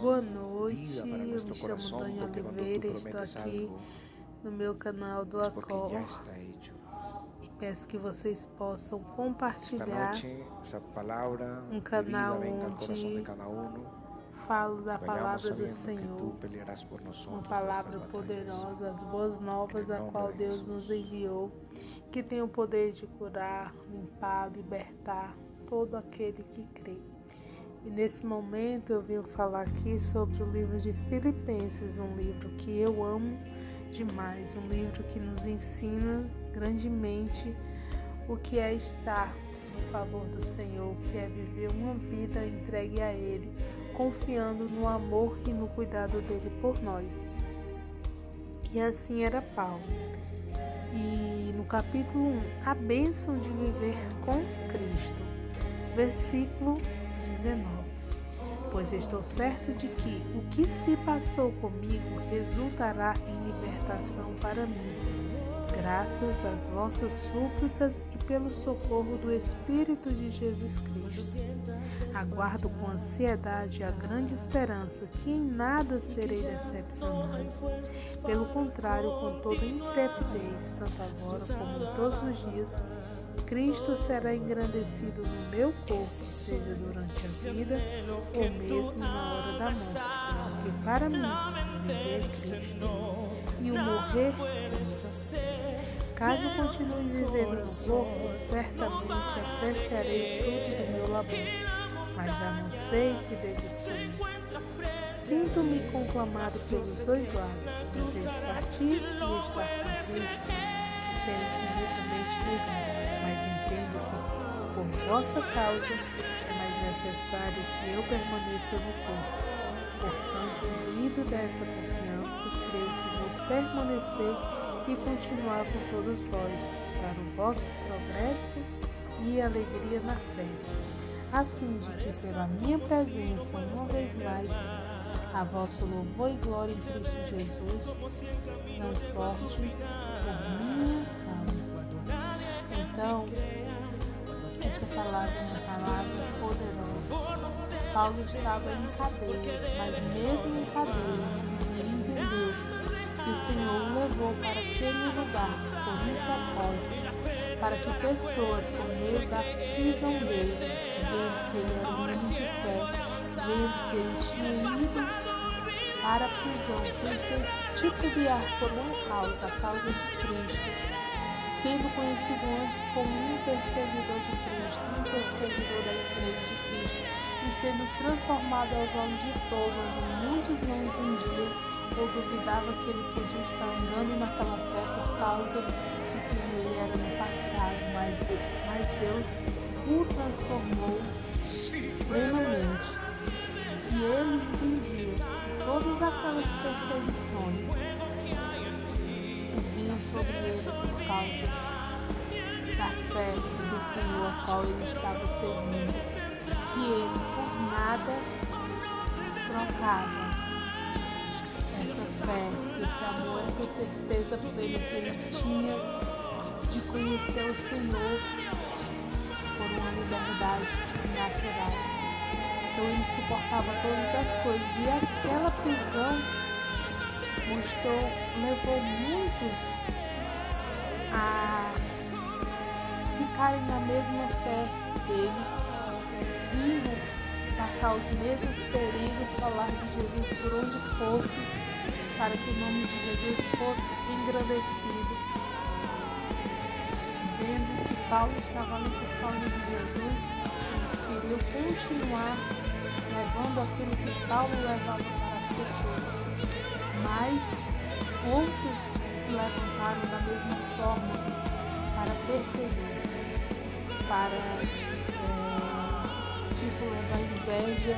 Boa noite, eu me chamo Dani Oliveira e estou aqui no meu canal do Acor e peço que vocês possam compartilhar um canal onde falo da palavra do Senhor, uma palavra poderosa, as boas novas a qual Deus nos enviou, que tem o poder de curar, limpar, libertar todo aquele que crê. E nesse momento eu venho falar aqui sobre o livro de Filipenses, um livro que eu amo demais, um livro que nos ensina grandemente o que é estar no favor do Senhor, que é viver uma vida entregue a Ele, confiando no amor e no cuidado dele por nós. E assim era Paulo. E no capítulo 1, a bênção de viver com Cristo. Versículo 19. Pois estou certo de que o que se passou comigo resultará em libertação para mim, graças às vossas súplicas e pelo socorro do Espírito de Jesus Cristo. Aguardo com ansiedade a grande esperança que em nada serei decepcionado. Pelo contrário, com toda intrepidez, tanto agora como em todos os dias, Cristo será engrandecido no meu corpo, seja durante a vida ou mesmo na hora da morte, porque para mim viver é Cristo e o morrer Caso continue vivendo no corpo, certamente apreciarei fruto do meu labor, mas já não sei que devo ser. Sinto-me conclamado pelos dois lados, desejo partir e estar com Cristo, que é infinitamente melhor entendo que, por vossa causa, é mais necessário que eu permaneça no corpo. Portanto, unido dessa confiança, creio que vou permanecer e continuar com todos vós, para o vosso progresso e alegria na fé, a fim de que, pela minha presença, uma vez mais, a vosso louvor e glória em Cristo Jesus transporte por minha então, essa palavra é uma palavra poderosa. Paulo estava em cadeia, mas mesmo em cadeia, ele entendeu que o Senhor o levou para aquele lugar por um propósito, para que pessoas, por meio da prisão dele, vendo que ele era um de fé, vendo que ele tinha ido para a prisão sem titubear por uma causa, a causa de Cristo, sendo conhecido antes como um perseguidor de Cristo, um perseguidor da igreja de Cristo, e sendo transformado aos olhos de todos, onde muitos não entendiam ou duvidavam que ele podia estar andando naquela fé por causa de quem ele era no passado, mas, mas Deus o transformou plenamente. E ele entendia que todas aquelas fé do Senhor a qual ele estava servindo, que ele por nada trocava essa fé, esse amor, essa certeza plena que ele tinha de conhecer o Senhor por uma liberdade natural. Então ele suportava todas as coisas e aquela prisão mostrou, levou muitos a ficarem na mesma fé dele, vindo passar os mesmos perigos, falar de Jesus por onde fosse, para que o nome de Jesus fosse engrandecido. Vendo que Paulo estava ali por causa de Jesus, eles queriam continuar levando aquilo que Paulo levava para as pessoas. Mas outros se levantaram da mesma forma para perseguir, para é, tipo levar inveja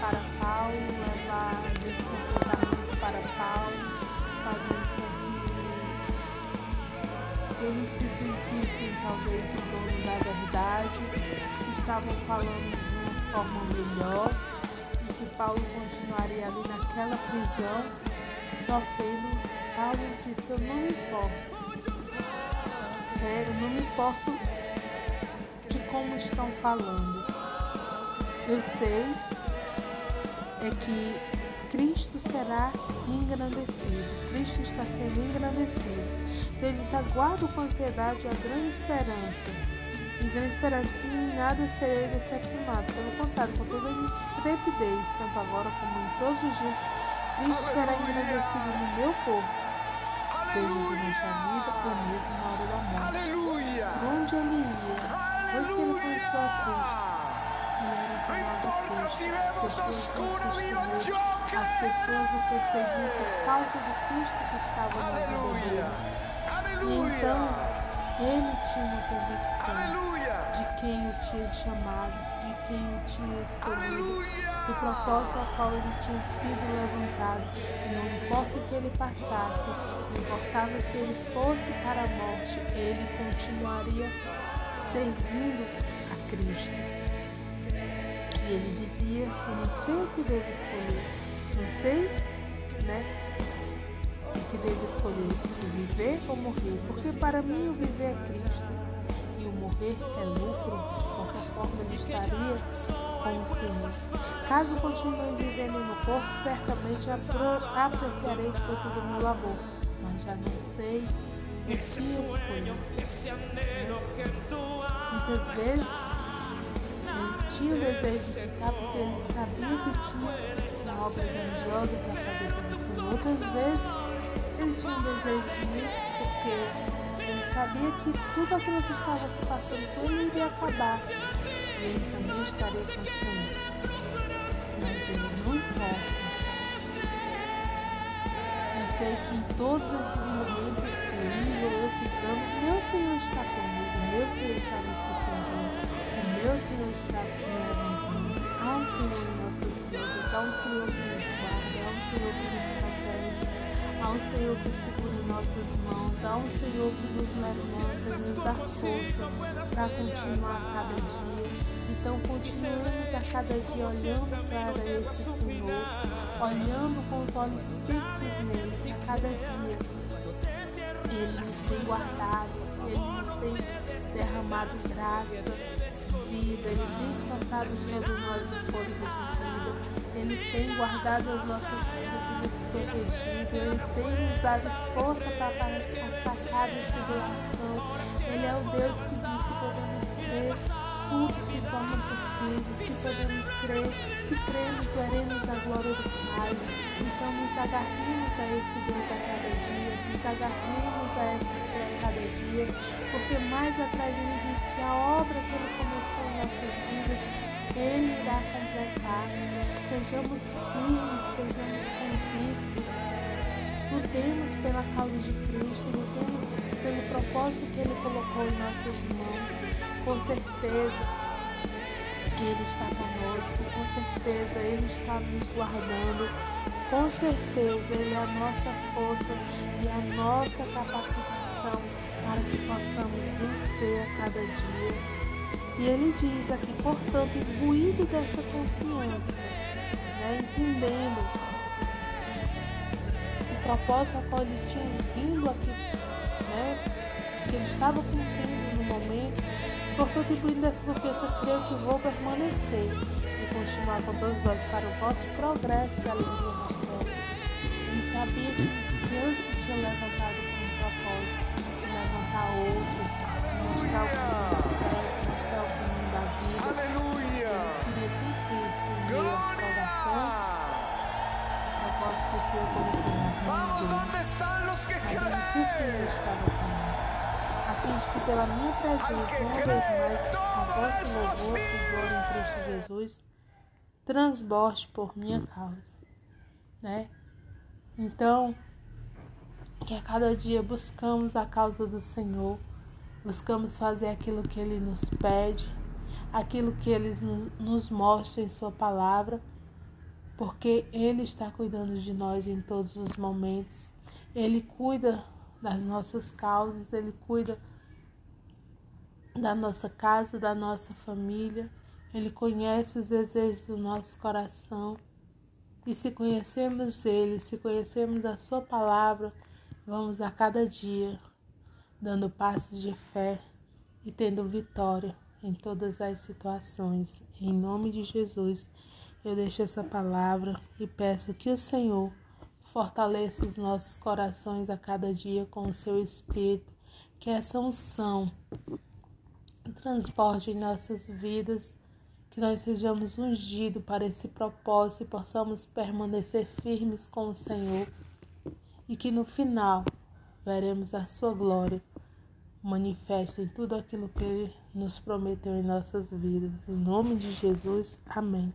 para Paulo, levar descontentamento para Paulo, fazendo com que eles se sentissem talvez o dono da verdade, estavam falando de uma forma melhor e que Paulo continuaria ali naquela prisão sofrendo, Paulo disse, eu não me importo. É, eu não me importo como estão falando. Eu sei é que Cristo será engrandecido. Cristo está sendo engrandecido. Ele diz: aguardo com ansiedade a grande esperança. E grande esperança que em nada serei decepcionado. Pelo contrário, com toda intrepidez, tanto agora como em todos os dias, Cristo será engrandecido no meu corpo, seja durante a vida ou mesmo na hora da morte. Aleluia! Onde ele ia, depois que ele conheceu a Cristo, ele era chamado Cristo. As pessoas as pessoas o perseguiam por causa do Cristo que estava na vida. E então ele tinha a convicção de quem o tinha chamado, de quem o tinha escolhido, do propósito ao qual ele tinha sido levantado. E não importa o que ele passasse, não importava se ele fosse para a morte, ele continuaria servindo a Cristo. E ele dizia: Eu não sei o que devo escolher não sei, né? O que devo escolher, se viver ou morrer. Porque para mim o viver é Cristo e o morrer é lucro. De qualquer forma ele estaria com o Senhor. Caso continue vivendo no corpo, certamente apreciarei o fruto do meu labor. Mas já não sei o que escolher. Muitas vezes ele tinha o desejo de ficar porque ele sabia que tinha uma obra grandiosa para fazer para o Senhor. Outras vezes ele tinha um desejo de ir porque ele sabia que tudo aquilo que estava passando com ele iria acabar e ele também estaria com o Senhor. Mas ele não importa. Eu sei que em todos esses momentos, ou eu ficando, meu Senhor está comigo, meu Senhor está me sustentando, meu Senhor está me levantando. Há um Senhor em nossas vidas, há um Senhor que nos guarda, há um Senhor que nos protege, há um Senhor que segura em nossas mãos, há um Senhor que nos levanta, nos dá força para continuar a cada dia. Então continuemos a cada dia olhando para esse Senhor, olhando com os olhos fixos nele a cada dia. Ele nos tem guardado, ele nos tem derramado graça, vida, Ele tem soltado sobre nós o fôlego de vida, Ele tem guardado as nossas vidas e nos protegido, Ele tem nos dado força para passar cada tribulação. Ele é o Deus que diz se podemos crer, tudo se torna possível, se podemos crer, se cremos, veremos a glória do Pai. Então nos agarremos a esse Deus a cada dia, nos agarremos a essa fé a cada dia, porque mais atrás ele diz que a obra que ele começou em nossas vidas, ele irá completar. Sejamos firmes, sejamos convictos, lutemos pela causa de Cristo, lutemos pelo propósito que ele colocou em nossas mãos. Com certeza, ele está conosco, com certeza Ele está nos guardando, com certeza Ele é a nossa força e a nossa capacitação para que possamos vencer a cada dia. E Ele diz aqui, portanto, imbuído dessa confiança, né, entendendo o propósito a qual Ele tinha vindo aqui, né, que Ele estava cumprindo no momento, Portanto, incluindo essa confiança, creio que vou permanecer e continuar com todos vós para o vosso progresso e alegria na fé. E sabia que Deus se tinha levantado com um propósito de levantar outros, a vosso louvor e glória em Cristo Jesus transborde por minha causa, né? Então, que a cada dia buscamos a causa do Senhor, buscamos fazer aquilo que Ele nos pede, aquilo que Ele nos mostra em Sua palavra, porque Ele está cuidando de nós em todos os momentos. Ele cuida das nossas causas, Ele cuida da nossa casa, da nossa família. Ele conhece os desejos do nosso coração. E se conhecemos Ele, se conhecemos a Sua palavra, vamos a cada dia dando passos de fé e tendo vitória em todas as situações. Em nome de Jesus, Eu deixo essa palavra e peço que o Senhor fortaleça os nossos corações a cada dia com o seu Espírito, que essa unção transporte em nossas vidas, que nós sejamos ungidos para esse propósito e possamos permanecer firmes com o Senhor e que no final veremos a sua glória manifesta em tudo aquilo que Ele nos prometeu em nossas vidas. Em nome de Jesus, amém.